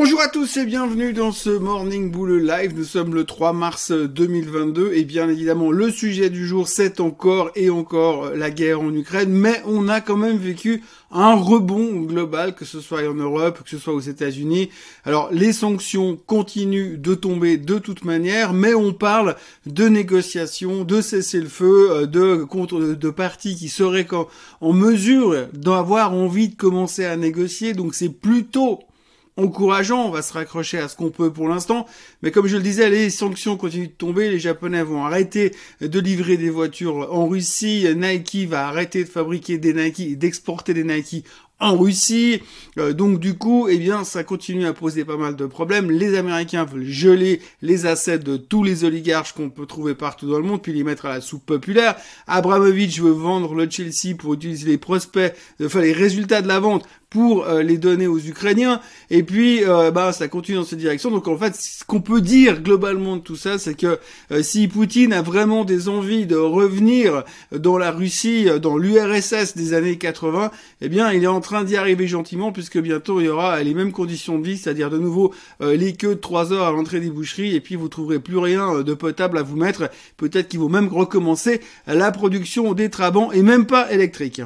Bonjour à tous et bienvenue dans ce Morning Bull Live. Nous sommes le 3 mars 2022 et bien évidemment le sujet du jour c'est encore et encore la guerre en Ukraine, mais on a quand même vécu un rebond global, que ce soit en Europe, que ce soit aux États-Unis. Alors les sanctions continuent de tomber de toute manière, mais on parle de négociations, de cessez-le-feu, euh, de contre de partis qui seraient en mesure d'avoir envie de commencer à négocier. Donc c'est plutôt encourageant, on va se raccrocher à ce qu'on peut pour l'instant, mais comme je le disais, les sanctions continuent de tomber, les Japonais vont arrêter de livrer des voitures en Russie, Nike va arrêter de fabriquer des Nike, d'exporter des Nike en Russie. Euh, donc du coup, eh bien, ça continue à poser pas mal de problèmes. Les Américains veulent geler les assets de tous les oligarches qu'on peut trouver partout dans le monde, puis les mettre à la soupe populaire. Abramovich veut vendre le Chelsea pour utiliser les prospects, enfin les résultats de la vente pour euh, les donner aux Ukrainiens. Et puis, euh, bah, ça continue dans cette direction. Donc en fait, ce qu'on peut dire globalement de tout ça, c'est que si Poutine a vraiment des envies de revenir dans la Russie, dans l'URSS des années 80, eh bien, il est en train d'y arriver gentiment puisque bientôt il y aura les mêmes conditions de vie, c'est-à-dire de nouveau euh, les queues de 3 heures à l'entrée des boucheries et puis vous trouverez plus rien euh, de potable à vous mettre. Peut-être qu'ils vont même recommencer la production des trabants et même pas électriques.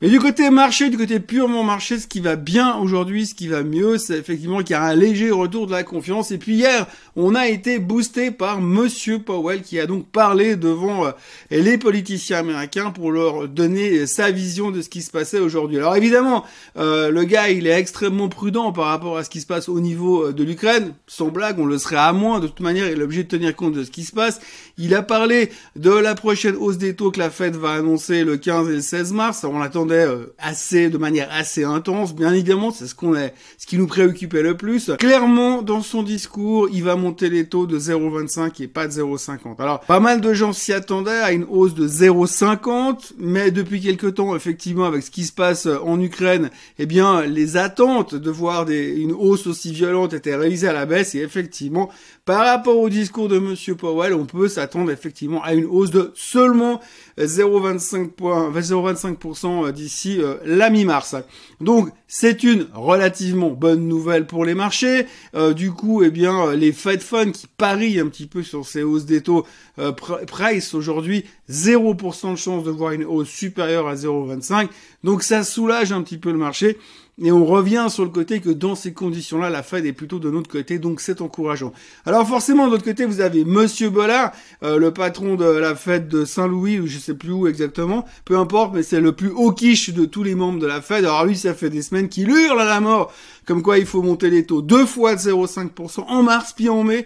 Mais du côté marché, du côté purement marché, ce qui va bien aujourd'hui, ce qui va mieux, c'est effectivement qu'il y a un léger retour de la confiance. Et puis hier, on a été boosté par Monsieur Powell qui a donc parlé devant euh, les politiciens américains pour leur donner sa vision de ce qui se passait aujourd'hui. Alors évidemment, euh, le gars, il est extrêmement prudent par rapport à ce qui se passe au niveau euh, de l'Ukraine. Sans blague, on le serait à moins. De toute manière, il est obligé de tenir compte de ce qui se passe. Il a parlé de la prochaine hausse des taux que la Fed va annoncer le 15 et le 16 mars. On attend euh, assez de manière assez intense. Bien évidemment, c'est ce qu'on est, ce qui nous préoccupait le plus. Clairement, dans son discours, il va monter les taux de 0,25 et pas de 0,50. Alors, pas mal de gens s'y attendaient à une hausse de 0,50, mais depuis quelque temps, effectivement, avec ce qui se passe en Ukraine, eh bien, les attentes de voir des, une hausse aussi violente étaient réalisées à la baisse et effectivement, par rapport au discours de Monsieur Powell, on peut s'attendre effectivement à une hausse de seulement 0,25 0,25% d'ici euh, la mi-mars. Donc c'est une relativement bonne nouvelle pour les marchés. Euh, du coup, eh bien, les Fed Funds qui parient un petit peu sur ces hausses des taux euh, price aujourd'hui 0% de chance de voir une hausse supérieure à 0,25. Donc ça soulage un petit peu le marché. Et on revient sur le côté que dans ces conditions-là, la Fed est plutôt de notre côté, donc c'est encourageant. Alors forcément, de l'autre côté, vous avez Monsieur Bollard, euh, le patron de la Fed de Saint-Louis, ou je sais plus où exactement, peu importe, mais c'est le plus haut quiche de tous les membres de la Fed. Alors lui, ça fait des semaines qu'il hurle à la mort, comme quoi il faut monter les taux deux fois de 0,5% en mars puis en mai.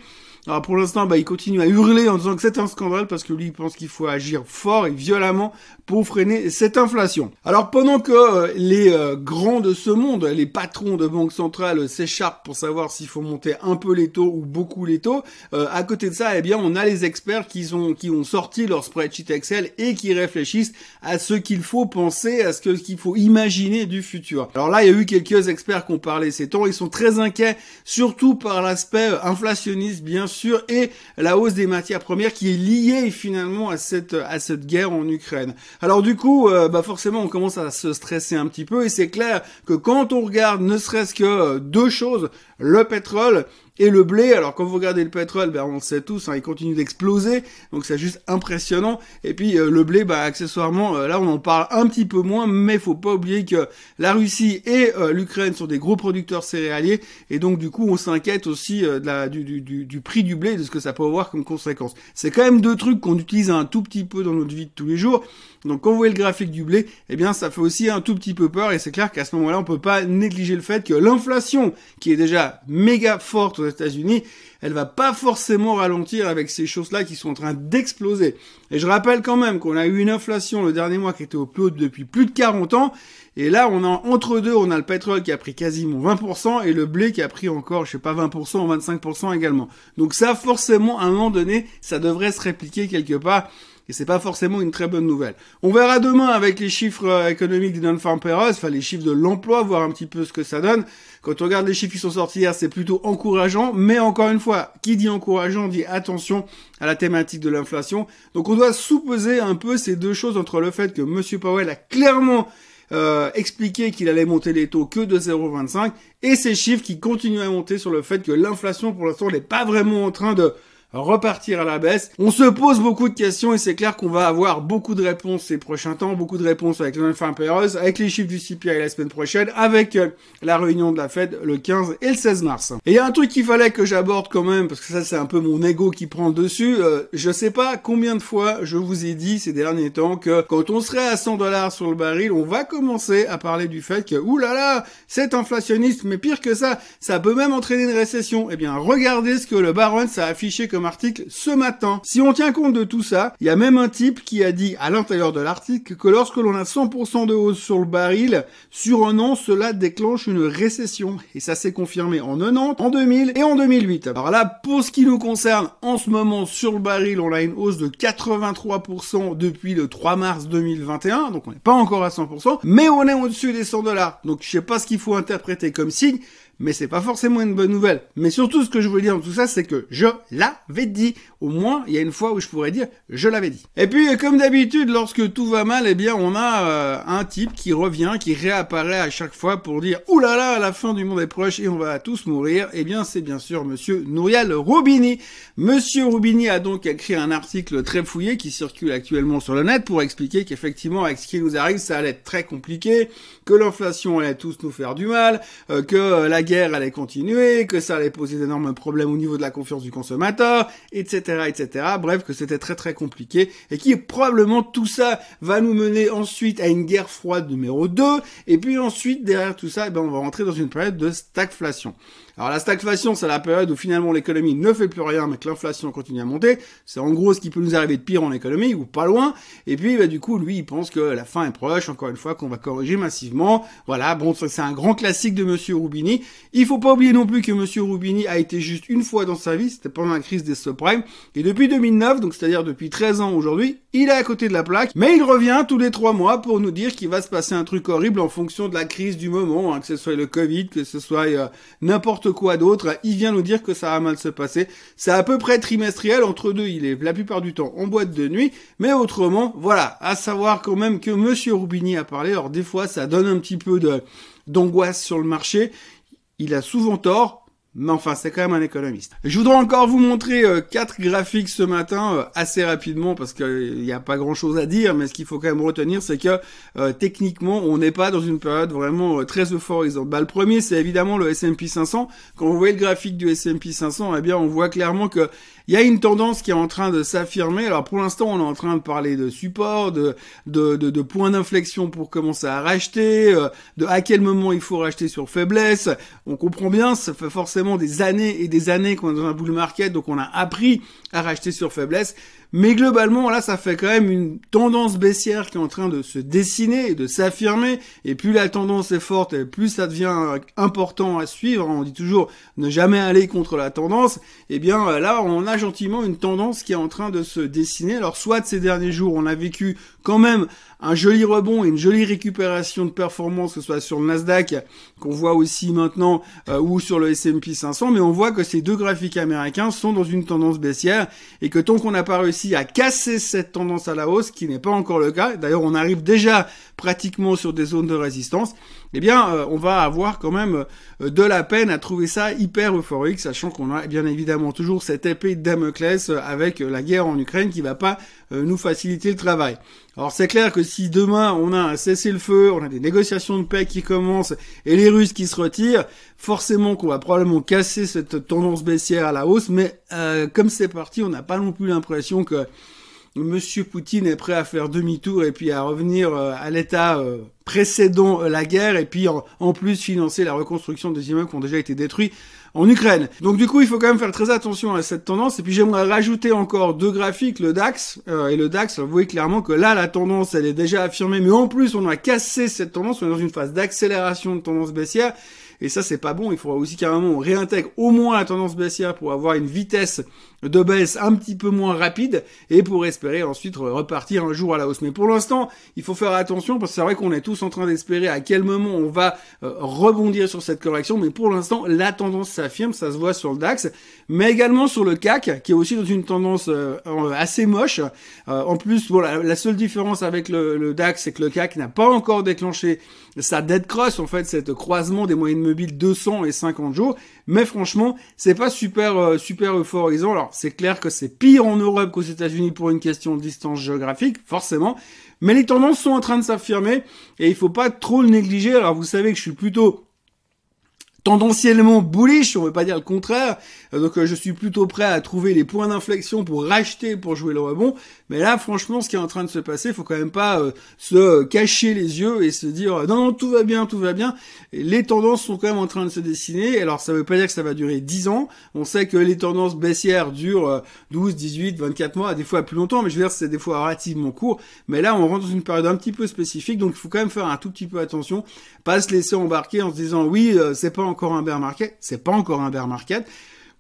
Alors pour l'instant, bah, il continue à hurler en disant que c'est un scandale parce que lui, il pense qu'il faut agir fort et violemment pour freiner cette inflation. Alors pendant que euh, les euh, grands de ce monde, les patrons de banques centrales s'écharpent pour savoir s'il faut monter un peu les taux ou beaucoup les taux, euh, à côté de ça, eh bien, on a les experts qui ont qui ont sorti leur spreadsheet Excel et qui réfléchissent à ce qu'il faut penser, à ce qu'il faut imaginer du futur. Alors là, il y a eu quelques experts qui ont parlé ces temps, ils sont très inquiets, surtout par l'aspect inflationniste, bien sûr, et la hausse des matières premières qui est liée finalement à cette, à cette guerre en Ukraine. Alors du coup, euh, bah forcément, on commence à se stresser un petit peu, et c'est clair que quand on regarde ne serait-ce que euh, deux choses, le pétrole et le blé, alors quand vous regardez le pétrole, ben on le sait tous, hein, il continue d'exploser, donc c'est juste impressionnant. Et puis euh, le blé, bah accessoirement, là on en parle un petit peu moins, mais faut pas oublier que la Russie et l'Ukraine sont des gros producteurs céréaliers, et donc du coup on s'inquiète aussi de la, du, du, du, prix du blé, de ce que ça peut avoir comme conséquence. C'est quand même deux trucs qu'on utilise un tout petit peu dans notre vie de tous les jours. Donc quand vous voyez le graphique du blé, eh bien ça fait aussi un tout petit peu peur et c'est clair qu'à ce moment-là, on peut pas négliger le fait que l'inflation, qui est déjà méga forte aux États-Unis, elle va pas forcément ralentir avec ces choses-là qui sont en train d'exploser. Et je rappelle quand même qu'on a eu une inflation le dernier mois qui était au plus haut depuis plus de 40 ans. Et là, on a entre deux, on a le pétrole qui a pris quasiment 20% et le blé qui a pris encore, je sais pas, 20% ou 25% également. Donc ça, forcément, à un moment donné, ça devrait se répliquer quelque part. Et c'est pas forcément une très bonne nouvelle. On verra demain avec les chiffres euh, économiques des non-farm payrolls, enfin les chiffres de l'emploi, voir un petit peu ce que ça donne. Quand on regarde les chiffres qui sont sortis hier, c'est plutôt encourageant, mais encore une fois, qui dit encourageant dit attention à la thématique de l'inflation. Donc on doit sous-peser un peu ces deux choses entre le fait que Monsieur Powell a clairement euh, expliqué qu'il allait monter les taux que de 0,25 et ces chiffres qui continuent à monter sur le fait que l'inflation pour l'instant n'est pas vraiment en train de repartir à la baisse. On se pose beaucoup de questions et c'est clair qu'on va avoir beaucoup de réponses ces prochains temps, beaucoup de réponses avec les non avec les chiffres du CPI la semaine prochaine, avec euh, la réunion de la Fed le 15 et le 16 mars. Et il y a un truc qu'il fallait que j'aborde quand même, parce que ça c'est un peu mon ego qui prend le dessus. Euh, je sais pas combien de fois je vous ai dit ces derniers temps que quand on serait à 100 dollars sur le baril, on va commencer à parler du fait que, oulala, c'est inflationniste, mais pire que ça, ça peut même entraîner une récession. Eh bien, regardez ce que le Baron a affiché comme article ce matin. Si on tient compte de tout ça, il y a même un type qui a dit à l'intérieur de l'article que lorsque l'on a 100% de hausse sur le baril, sur un an, cela déclenche une récession. Et ça s'est confirmé en 90, en 2000 et en 2008. Alors là, pour ce qui nous concerne, en ce moment, sur le baril, on a une hausse de 83% depuis le 3 mars 2021, donc on n'est pas encore à 100%, mais on est au-dessus des 100 dollars. Donc je sais pas ce qu'il faut interpréter comme signe, mais c'est pas forcément une bonne nouvelle. Mais surtout, ce que je voulais dire dans tout ça, c'est que je l'avais dit. Au moins, il y a une fois où je pourrais dire je l'avais dit. Et puis, comme d'habitude, lorsque tout va mal, eh bien, on a euh, un type qui revient, qui réapparaît à chaque fois pour dire Ouh là là, la fin du monde est proche et on va tous mourir. Eh bien, c'est bien sûr Monsieur Nouriel Roubini. Monsieur Roubini a donc écrit un article très fouillé qui circule actuellement sur le net pour expliquer qu'effectivement, avec ce qui nous arrive, ça allait être très compliqué, que l'inflation allait tous nous faire du mal, euh, que euh, la guerre allait continuer, que ça allait poser d'énormes problèmes au niveau de la confiance du consommateur, etc., etc. Bref, que c'était très très compliqué et qui probablement tout ça va nous mener ensuite à une guerre froide numéro 2 et puis ensuite derrière tout ça, eh ben, on va rentrer dans une période de stagflation. Alors la stagflation, c'est la période où finalement l'économie ne fait plus rien, mais que l'inflation continue à monter. C'est en gros ce qui peut nous arriver de pire en économie, ou pas loin. Et puis bah, du coup, lui, il pense que la fin est proche, encore une fois, qu'on va corriger massivement. Voilà, bon, c'est un grand classique de Monsieur Rubini. Il faut pas oublier non plus que Monsieur Rubini a été juste une fois dans sa vie, c'était pendant la crise des subprimes. Et depuis 2009, donc c'est-à-dire depuis 13 ans aujourd'hui, il est à côté de la plaque, mais il revient tous les trois mois pour nous dire qu'il va se passer un truc horrible en fonction de la crise du moment, hein, que ce soit le Covid, que ce soit euh, n'importe quoi d'autre, il vient nous dire que ça va mal se passer. C'est à peu près trimestriel, entre deux, il est la plupart du temps en boîte de nuit, mais autrement, voilà, à savoir quand même que Monsieur Roubini a parlé, alors des fois ça donne un petit peu d'angoisse sur le marché, il a souvent tort, mais enfin, c'est quand même un économiste. Je voudrais encore vous montrer euh, quatre graphiques ce matin euh, assez rapidement parce qu'il n'y a pas grand-chose à dire, mais ce qu'il faut quand même retenir, c'est que euh, techniquement, on n'est pas dans une période vraiment très euphorisante. Bah, le premier, c'est évidemment le S&P 500. Quand vous voyez le graphique du S&P 500, eh bien, on voit clairement que il y a une tendance qui est en train de s'affirmer. Alors pour l'instant, on est en train de parler de support, de, de, de, de points d'inflexion pour commencer à racheter, de à quel moment il faut racheter sur faiblesse. On comprend bien, ça fait forcément des années et des années qu'on est dans un bull market, donc on a appris à racheter sur faiblesse. Mais globalement, là, ça fait quand même une tendance baissière qui est en train de se dessiner et de s'affirmer. Et plus la tendance est forte, et plus ça devient important à suivre. On dit toujours ne jamais aller contre la tendance. Eh bien là, on a gentiment une tendance qui est en train de se dessiner. Alors soit ces derniers jours, on a vécu quand même un joli rebond et une jolie récupération de performance, que ce soit sur le Nasdaq, qu'on voit aussi maintenant, euh, ou sur le S&P 500, mais on voit que ces deux graphiques américains sont dans une tendance baissière, et que tant qu'on n'a pas réussi à casser cette tendance à la hausse, qui n'est pas encore le cas, d'ailleurs on arrive déjà pratiquement sur des zones de résistance, eh bien, euh, on va avoir quand même euh, de la peine à trouver ça hyper euphorique, sachant qu'on a bien évidemment toujours cette épée de Damoclès avec la guerre en Ukraine qui va pas nous faciliter le travail. Alors c'est clair que si demain on a un cessez-le-feu, on a des négociations de paix qui commencent et les Russes qui se retirent, forcément qu'on va probablement casser cette tendance baissière à la hausse, mais euh, comme c'est parti, on n'a pas non plus l'impression que Monsieur Poutine est prêt à faire demi-tour et puis à revenir euh, à l'état euh, précédant la guerre et puis en, plus financer la reconstruction des immeubles qui ont déjà été détruits en Ukraine. Donc du coup, il faut quand même faire très attention à cette tendance. Et puis j'aimerais rajouter encore deux graphiques, le DAX euh, et le DAX. Vous voyez clairement que là, la tendance, elle est déjà affirmée, mais en plus, on a cassé cette tendance. On est dans une phase d'accélération de tendance baissière. et ça c'est pas bon. Il faudra aussi qu'à un moment on réintègre au moins la tendance baissière pour avoir une vitesse de baisse un petit peu moins rapide et pour espérer ensuite repartir un jour à la hausse. Mais pour l'instant, il faut faire attention parce que c'est vrai qu'on est tous en train d'espérer à quel moment on va euh, rebondir sur cette correction. Mais pour l'instant, la tendance s'affirme, ça se voit sur le DAX, mais également sur le CAC qui est aussi dans une tendance euh, assez moche. Euh, en plus, voilà, la, seule différence avec le, le DAX, c'est que le CAC n'a pas encore déclenché sa dead cross, en fait, cette croisement des moyennes mobiles 200 et 50 jours. Mais franchement, c'est pas super super euphorisant. Alors c'est clair que c'est pire en Europe qu'aux États-Unis pour une question de distance géographique, forcément. Mais les tendances sont en train de s'affirmer et il faut pas trop le négliger. Alors vous savez que je suis plutôt tendanciellement bullish, on veut pas dire le contraire. Donc euh, je suis plutôt prêt à trouver les points d'inflexion pour racheter, pour jouer le rebond. Mais là, franchement, ce qui est en train de se passer, faut quand même pas euh, se cacher les yeux et se dire non, non, tout va bien, tout va bien. les tendances sont quand même en train de se dessiner. Alors ça veut pas dire que ça va durer 10 ans. On sait que les tendances baissières durent 12, 18, 24 mois, des fois plus longtemps, mais je veux dire c'est des fois relativement court. Mais là, on rentre dans une période un petit peu spécifique, donc il faut quand même faire un tout petit peu attention, pas se laisser embarquer en se disant oui, euh, c'est pas encore un bear market, c'est pas encore un bear market,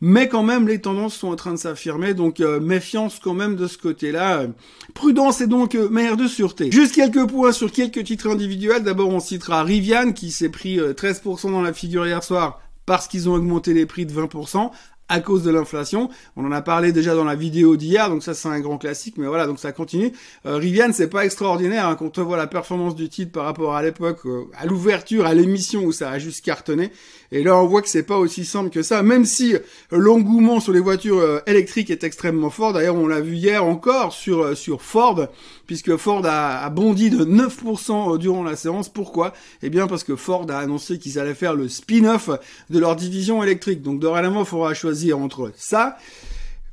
mais quand même les tendances sont en train de s'affirmer, donc euh, méfiance quand même de ce côté-là. Prudence et donc euh, de sûreté. Juste quelques points sur quelques titres individuels. D'abord on citera Rivian qui s'est pris 13% dans la figure hier soir parce qu'ils ont augmenté les prix de 20% à cause de l'inflation. On en a parlé déjà dans la vidéo d'hier, donc ça c'est un grand classique, mais voilà, donc ça continue. Euh, Rivian, c'est pas extraordinaire hein, quand on voit la performance du titre par rapport à l'époque, euh, à l'ouverture, à l'émission où ça a juste cartonné. Et là, on voit que c'est pas aussi simple que ça, même si l'engouement sur les voitures euh, électriques est extrêmement fort. D'ailleurs, on l'a vu hier encore sur euh, sur Ford, puisque Ford a, a bondi de 9% durant la séance. Pourquoi? Eh bien, parce que Ford a annoncé qu'ils allaient faire le spin-off de leur division électrique. Donc, dorénavant, il faudra choisir entre ça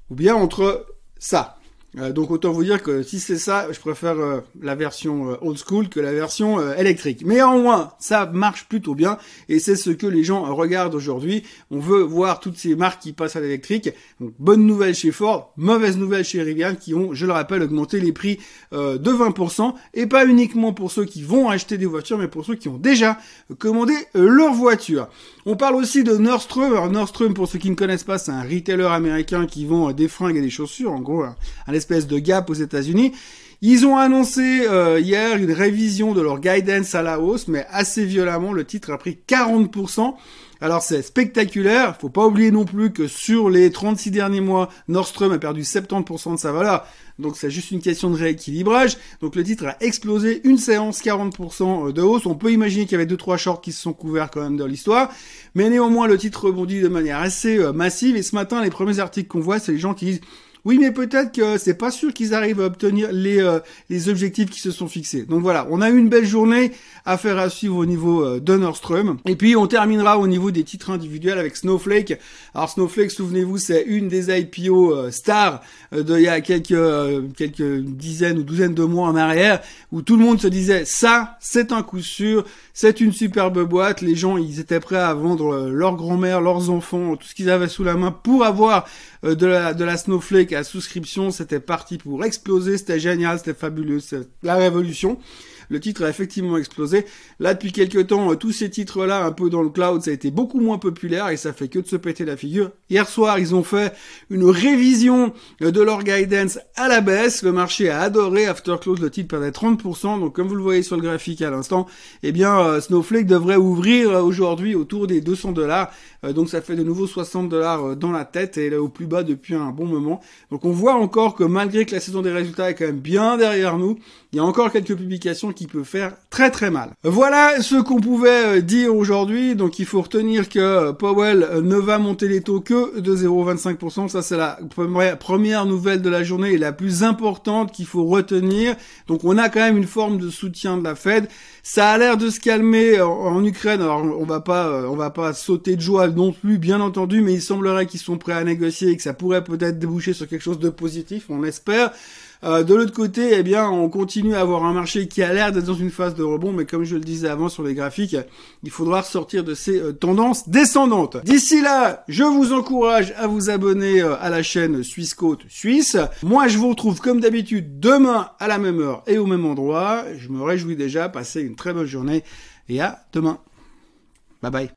ou bien entre ça. Euh, donc autant vous dire que si c'est ça, je préfère euh, la version euh, old school que la version électrique. Mais en moins, ça marche plutôt bien et c'est ce que les gens regardent aujourd'hui. On veut voir toutes ces marques qui passent à l'électrique. Bonne nouvelle chez Ford, mauvaise nouvelle chez Rivian qui ont, je le rappelle, augmenté les prix de 20% et pas uniquement pour ceux qui vont acheter des voitures, mais pour ceux qui ont déjà commandé leur voiture. On parle aussi de Nordstrom. Alors Nordstrom, pour ceux qui ne connaissent pas, c'est un retailer américain qui vend des fringues et des chaussures, en gros, un, espèce de Gap aux États-Unis. Ils ont annoncé euh, hier une révision de leur guidance à la hausse, mais assez violemment, le titre a pris 40%. Alors c'est spectaculaire, faut pas oublier non plus que sur les 36 derniers mois, Nordstrom a perdu 70% de sa valeur. Donc c'est juste une question de rééquilibrage. Donc le titre a explosé une séance 40% de hausse. On peut imaginer qu'il y avait deux trois shorts qui se sont couverts quand même dans l'histoire, mais néanmoins le titre rebondit de manière assez euh, massive et ce matin les premiers articles qu'on voit, c'est les gens qui disent oui, mais peut-être que c'est pas sûr qu'ils arrivent à obtenir les, euh, les objectifs qui se sont fixés. Donc voilà, on a eu une belle journée à faire à suivre au niveau euh, de Nordstrom. Et puis on terminera au niveau des titres individuels avec Snowflake. Alors Snowflake, souvenez-vous, c'est une des IPO euh, stars d'il y a quelques quelques dizaines ou douzaines de mois en arrière, où tout le monde se disait ça, c'est un coup sûr, c'est une superbe boîte. Les gens, ils étaient prêts à vendre leur grand-mère, leurs enfants, tout ce qu'ils avaient sous la main pour avoir de la de la Snowflake à souscription, c'était parti pour exploser, c'était génial, c'était fabuleux, c'est la révolution. Le titre a effectivement explosé. Là, depuis quelques temps, euh, tous ces titres-là, un peu dans le cloud, ça a été beaucoup moins populaire et ça fait que de se péter la figure. Hier soir, ils ont fait une révision euh, de leur guidance à la baisse. Le marché a adoré. After close, le titre perdait 30%. Donc, comme vous le voyez sur le graphique à l'instant, eh bien, euh, Snowflake devrait ouvrir aujourd'hui autour des 200 dollars. Donc, ça fait de nouveau 60 dollars dans la tête et là au plus bas depuis un bon moment. Donc, on voit encore que malgré que la saison des résultats est quand même bien derrière nous, il y a encore quelques publications qui peuvent faire très très mal. Voilà ce qu'on pouvait euh, dire aujourd'hui. Donc il faut retenir que euh, Powell euh, ne va monter les taux que de 0,25%. Ça c'est la première nouvelle de la journée et la plus importante qu'il faut retenir. Donc on a quand même une forme de soutien de la Fed. Ça a l'air de se calmer en, Ukraine. Alors on va pas, on va pas sauter de joie non plus, bien entendu, mais il semblerait qu'ils sont prêts à négocier et que ça pourrait peut-être déboucher sur quelque chose de positif. On espère. Euh, de l'autre côté, eh bien, on continue à avoir un marché qui a l'air d'être dans une phase de rebond, mais comme je le disais avant sur les graphiques, il faudra sortir de ces euh, tendances descendantes. D'ici là, je vous encourage à vous abonner euh, à la chaîne Suisse Côte Suisse. Moi, je vous retrouve comme d'habitude demain à la même heure et au même endroit. Je me réjouis déjà. Passez une très bonne journée et à demain. Bye bye.